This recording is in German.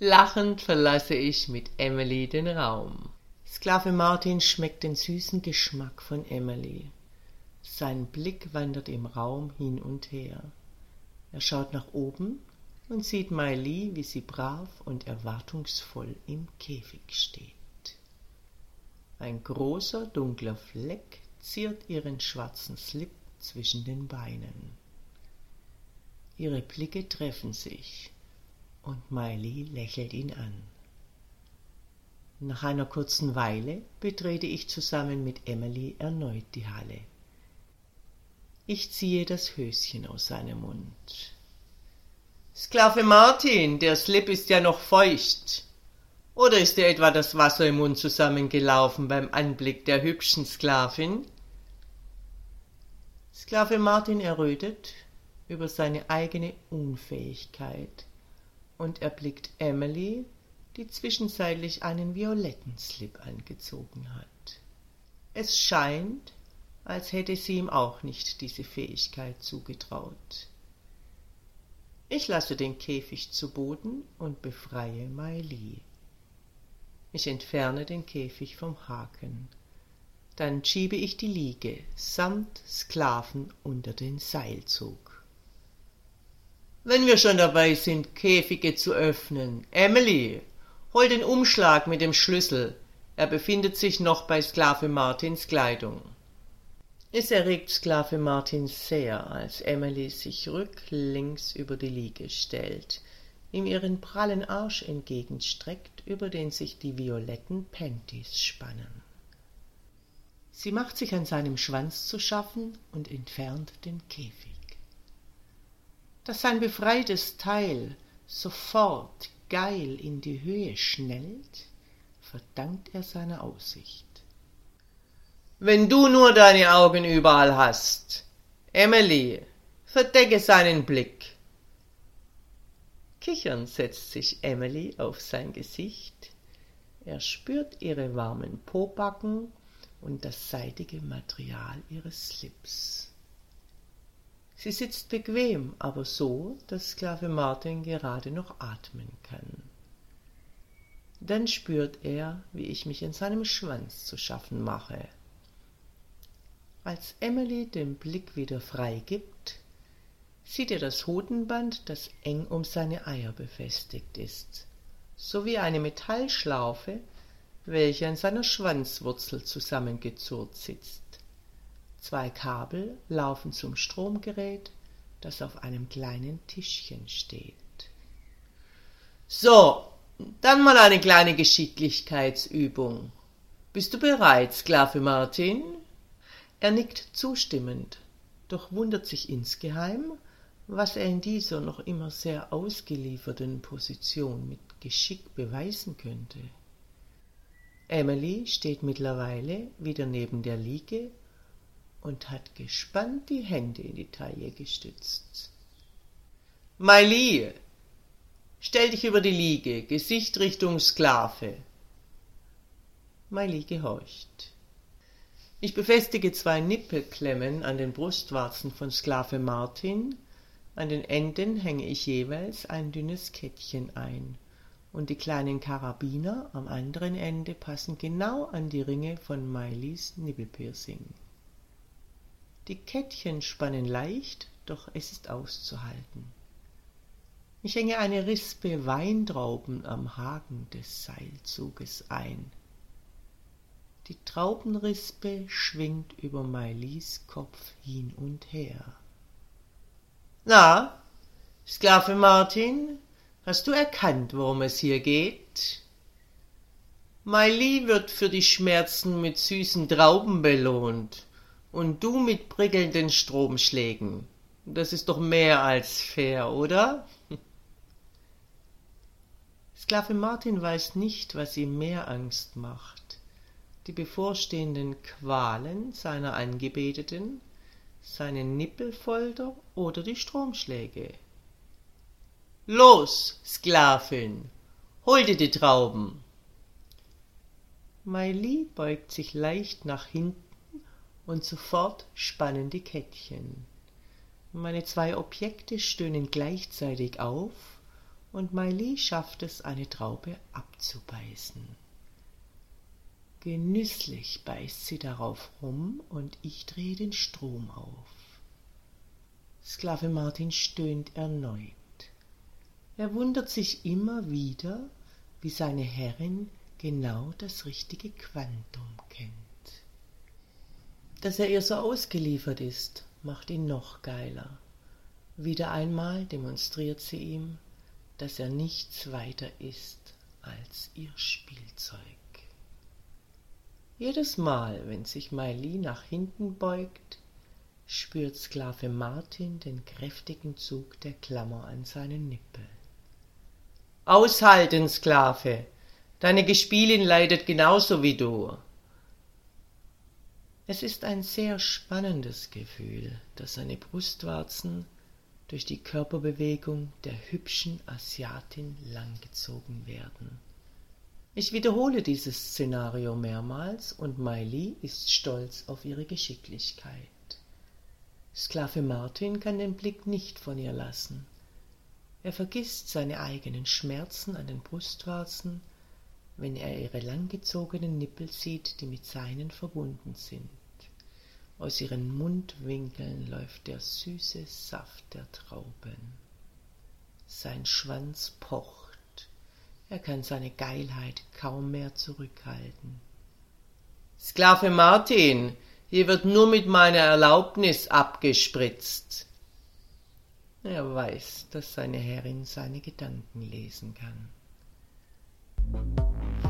Lachend verlasse ich mit Emily den Raum. Sklave Martin schmeckt den süßen Geschmack von Emily. Sein Blick wandert im Raum hin und her. Er schaut nach oben und sieht Miley, wie sie brav und erwartungsvoll im Käfig steht. Ein großer dunkler Fleck ziert ihren schwarzen Slip zwischen den Beinen. Ihre Blicke treffen sich und Miley lächelt ihn an. Nach einer kurzen Weile betrete ich zusammen mit Emily erneut die Halle. Ich ziehe das Höschen aus seinem Mund. Sklave Martin, der Slip ist ja noch feucht. Oder ist dir etwa das Wasser im Mund zusammengelaufen beim Anblick der hübschen Sklavin? Sklave Martin errötet über seine eigene Unfähigkeit, und erblickt Emily, die zwischenzeitlich einen violetten Slip angezogen hat. Es scheint, als hätte sie ihm auch nicht diese Fähigkeit zugetraut. Ich lasse den Käfig zu Boden und befreie Miley. Ich entferne den Käfig vom Haken. Dann schiebe ich die Liege samt Sklaven unter den Seilzug. Wenn wir schon dabei sind, Käfige zu öffnen. Emily, hol den Umschlag mit dem Schlüssel. Er befindet sich noch bei Sklave Martins Kleidung. Es erregt Sklave Martin sehr, als Emily sich rücklings über die Liege stellt, ihm ihren prallen Arsch entgegenstreckt, über den sich die violetten Panties spannen. Sie macht sich an seinem Schwanz zu schaffen und entfernt den Käfig dass sein befreites Teil sofort geil in die Höhe schnellt, verdankt er seiner Aussicht. Wenn du nur deine Augen überall hast, Emily, verdecke seinen Blick. Kichernd setzt sich Emily auf sein Gesicht. Er spürt ihre warmen Pobacken und das seidige Material ihres Slips. Sie sitzt bequem, aber so, dass Sklave Martin gerade noch atmen kann. Dann spürt er, wie ich mich in seinem Schwanz zu schaffen mache. Als Emily den Blick wieder freigibt, sieht er das Hodenband, das eng um seine Eier befestigt ist, sowie eine Metallschlaufe, welche an seiner Schwanzwurzel zusammengezurrt sitzt. Zwei Kabel laufen zum Stromgerät, das auf einem kleinen Tischchen steht. So, dann mal eine kleine Geschicklichkeitsübung. Bist du bereit, Sklave Martin? Er nickt zustimmend, doch wundert sich insgeheim, was er in dieser noch immer sehr ausgelieferten Position mit Geschick beweisen könnte. Emily steht mittlerweile wieder neben der Liege und hat gespannt die Hände in die Taille gestützt. Miley, stell dich über die Liege, Gesicht Richtung Sklave. Miley gehorcht. Ich befestige zwei Nippelklemmen an den Brustwarzen von Sklave Martin, an den Enden hänge ich jeweils ein dünnes Kettchen ein, und die kleinen Karabiner am anderen Ende passen genau an die Ringe von Mileys Nippelpiercing. Die Kettchen spannen leicht, doch es ist auszuhalten. Ich hänge eine Rispe Weintrauben am Haken des Seilzuges ein. Die Traubenrispe schwingt über Mailis Kopf hin und her. Na, Sklave Martin, hast du erkannt, worum es hier geht? Maili wird für die Schmerzen mit süßen Trauben belohnt und du mit prickelnden Stromschlägen. Das ist doch mehr als fair, oder? Sklave Martin weiß nicht, was ihm mehr Angst macht. Die bevorstehenden Qualen seiner Angebeteten, seine Nippelfolter oder die Stromschläge. Los, Sklavin, hol dir die Trauben! Maili beugt sich leicht nach hinten und sofort spannen die Kettchen. Meine zwei Objekte stöhnen gleichzeitig auf und Maili schafft es, eine Traube abzubeißen. Genüsslich beißt sie darauf rum und ich drehe den Strom auf. Sklave Martin stöhnt erneut. Er wundert sich immer wieder, wie seine Herrin genau das richtige Quantum kennt. Dass er ihr so ausgeliefert ist, macht ihn noch geiler. Wieder einmal demonstriert sie ihm, dass er nichts weiter ist als ihr Spielzeug. Jedes Mal, wenn sich Maili nach hinten beugt, spürt Sklave Martin den kräftigen Zug der Klammer an seinen Nippel. Aushalten, Sklave! Deine Gespielin leidet genauso wie du. Es ist ein sehr spannendes Gefühl, dass seine Brustwarzen durch die Körperbewegung der hübschen Asiatin langgezogen werden. Ich wiederhole dieses Szenario mehrmals und Miley ist stolz auf ihre Geschicklichkeit. Sklave Martin kann den Blick nicht von ihr lassen. Er vergisst seine eigenen Schmerzen an den Brustwarzen, wenn er ihre langgezogenen Nippel sieht, die mit seinen verbunden sind. Aus ihren Mundwinkeln läuft der süße Saft der Trauben. Sein Schwanz pocht, er kann seine Geilheit kaum mehr zurückhalten. Sklave Martin, hier wird nur mit meiner Erlaubnis abgespritzt. Er weiß, dass seine Herrin seine Gedanken lesen kann.